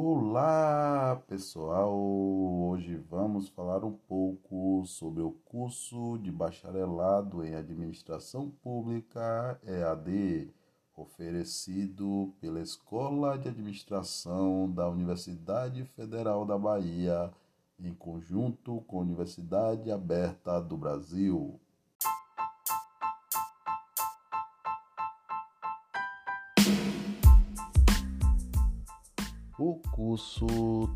Olá, pessoal! Hoje vamos falar um pouco sobre o curso de bacharelado em Administração Pública EAD, oferecido pela Escola de Administração da Universidade Federal da Bahia, em conjunto com a Universidade Aberta do Brasil. O curso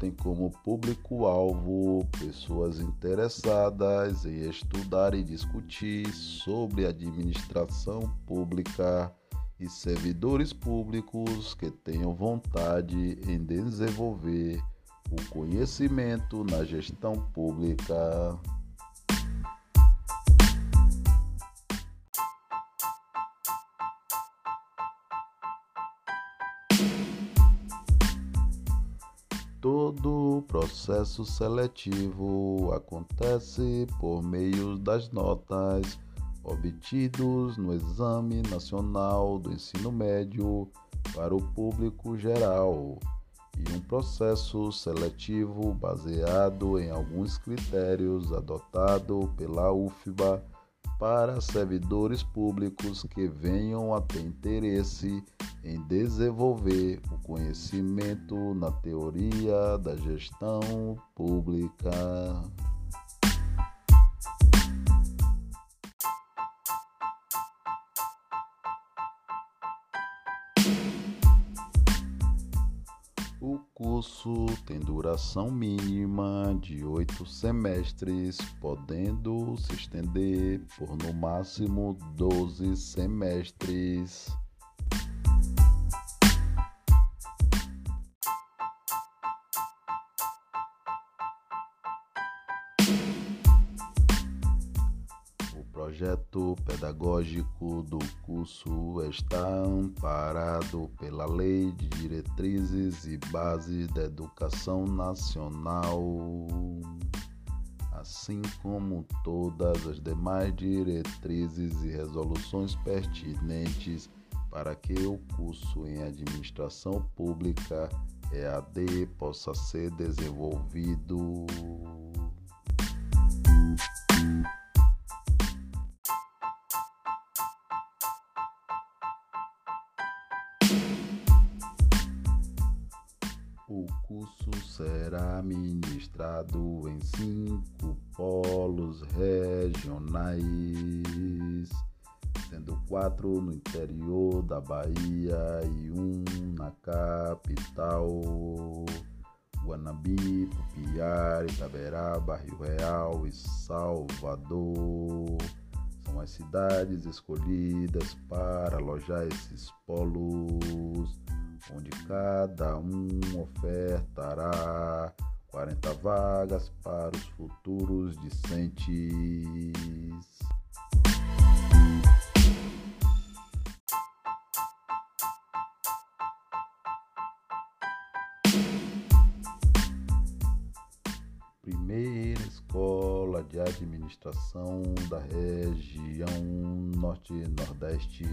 tem como público-alvo pessoas interessadas em estudar e discutir sobre administração pública e servidores públicos que tenham vontade em desenvolver o conhecimento na gestão pública. Todo o processo seletivo acontece por meio das notas obtidos no Exame Nacional do Ensino Médio para o público geral e um processo seletivo baseado em alguns critérios adotado pela UFBA para servidores públicos que venham a ter interesse em desenvolver o conhecimento na teoria da gestão pública. Curso tem duração mínima de oito semestres, podendo se estender por no máximo 12 semestres. Projeto pedagógico do curso está amparado pela Lei de Diretrizes e Bases da Educação Nacional, assim como todas as demais diretrizes e resoluções pertinentes para que o curso em Administração Pública EAD possa ser desenvolvido. O curso será ministrado em cinco polos regionais, sendo quatro no interior da Bahia e um na capital. Guanabi, Pupiara, Itaberaba, Rio Real e Salvador são as cidades escolhidas para alojar esses polos onde cada um ofertará 40 vagas para os futuros discentes. Primeira escola de administração da região Norte-Nordeste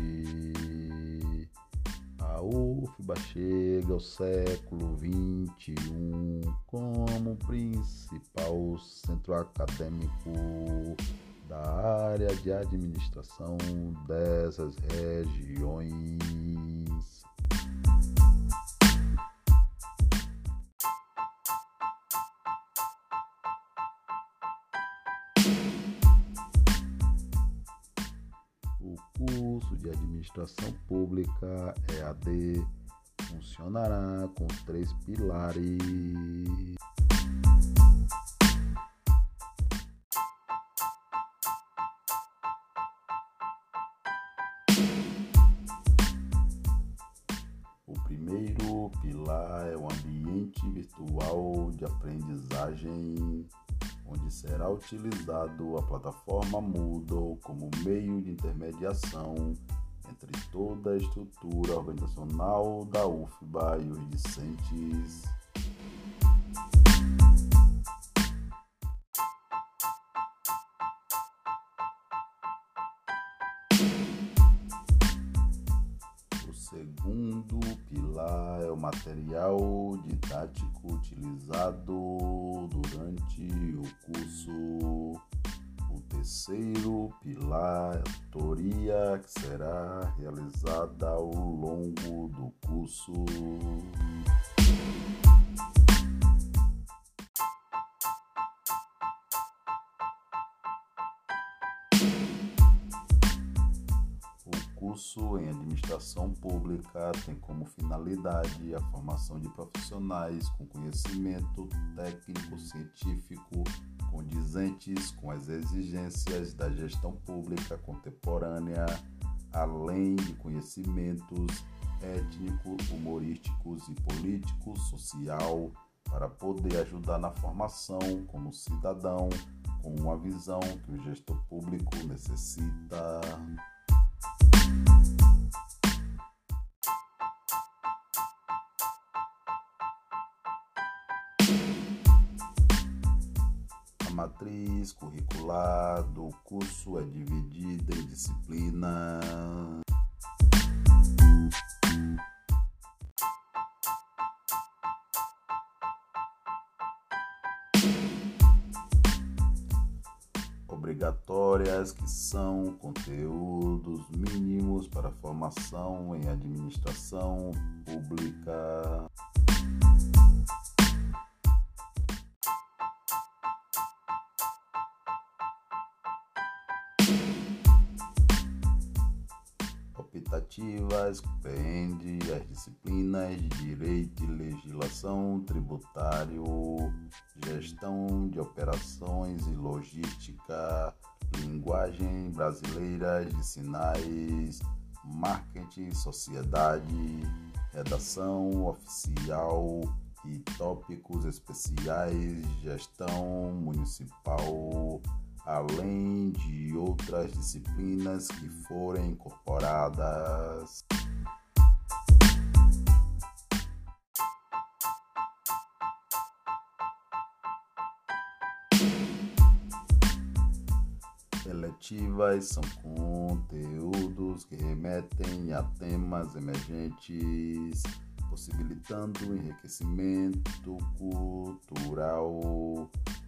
a UFBA chega ao século XXI como principal centro acadêmico da área de administração dessas regiões. O curso de administração pública EAD funcionará com três pilares. O primeiro pilar é o ambiente virtual de aprendizagem onde será utilizado a plataforma Moodle como meio de intermediação entre toda a estrutura organizacional da UFBA e os discentes. O segundo pilar é o material didático utilizado durante o curso. O terceiro pilar, teoria que será realizada ao longo do curso. curso em administração pública tem como finalidade a formação de profissionais com conhecimento técnico científico condizentes com as exigências da gestão pública contemporânea, além de conhecimentos étnicos, humorísticos e políticos, social, para poder ajudar na formação como cidadão com uma visão que o gestor público necessita. Matriz curricular do curso é dividida em disciplina. obrigatórias que são conteúdos mínimos para formação em administração pública. Optativas compreende as disciplinas de Direito e Legislação Tributário, Gestão de Operações e Logística, Linguagem Brasileira de Sinais, Marketing, Sociedade, Redação Oficial e Tópicos Especiais, Gestão Municipal além de outras disciplinas que forem incorporadas. Eletivas são conteúdos que remetem a temas emergentes, possibilitando o enriquecimento cultural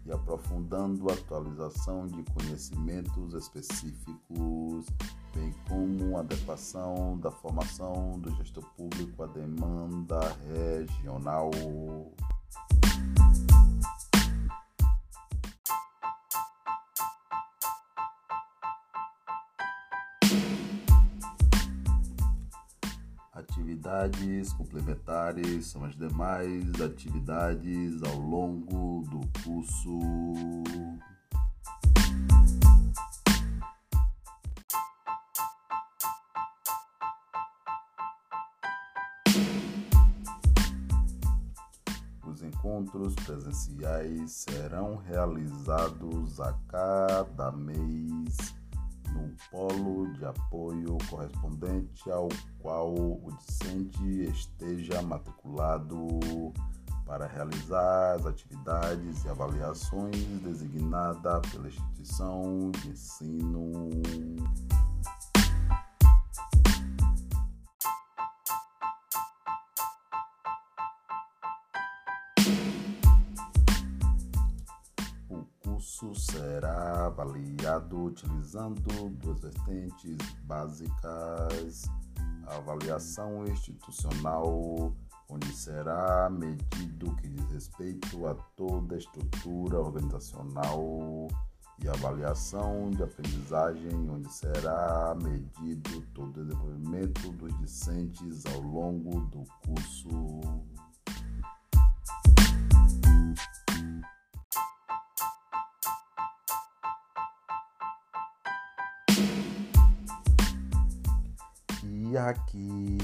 e aprofundando a atualização de conhecimentos específicos, bem como adequação da formação do gestor público à demanda regional. Atividades complementares são as demais atividades ao longo do curso. Os encontros presenciais serão realizados a cada mês no polo de apoio correspondente ao qual o discente esteja matriculado para realizar as atividades e avaliações designada pela instituição de ensino. Curso será avaliado utilizando duas vertentes básicas: avaliação institucional, onde será medido que diz respeito a toda a estrutura organizacional, e avaliação de aprendizagem, onde será medido todo o desenvolvimento dos discentes ao longo do curso. E aqui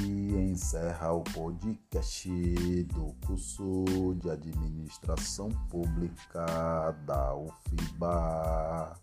encerra o podcast do curso de Administração Pública da UFIBA.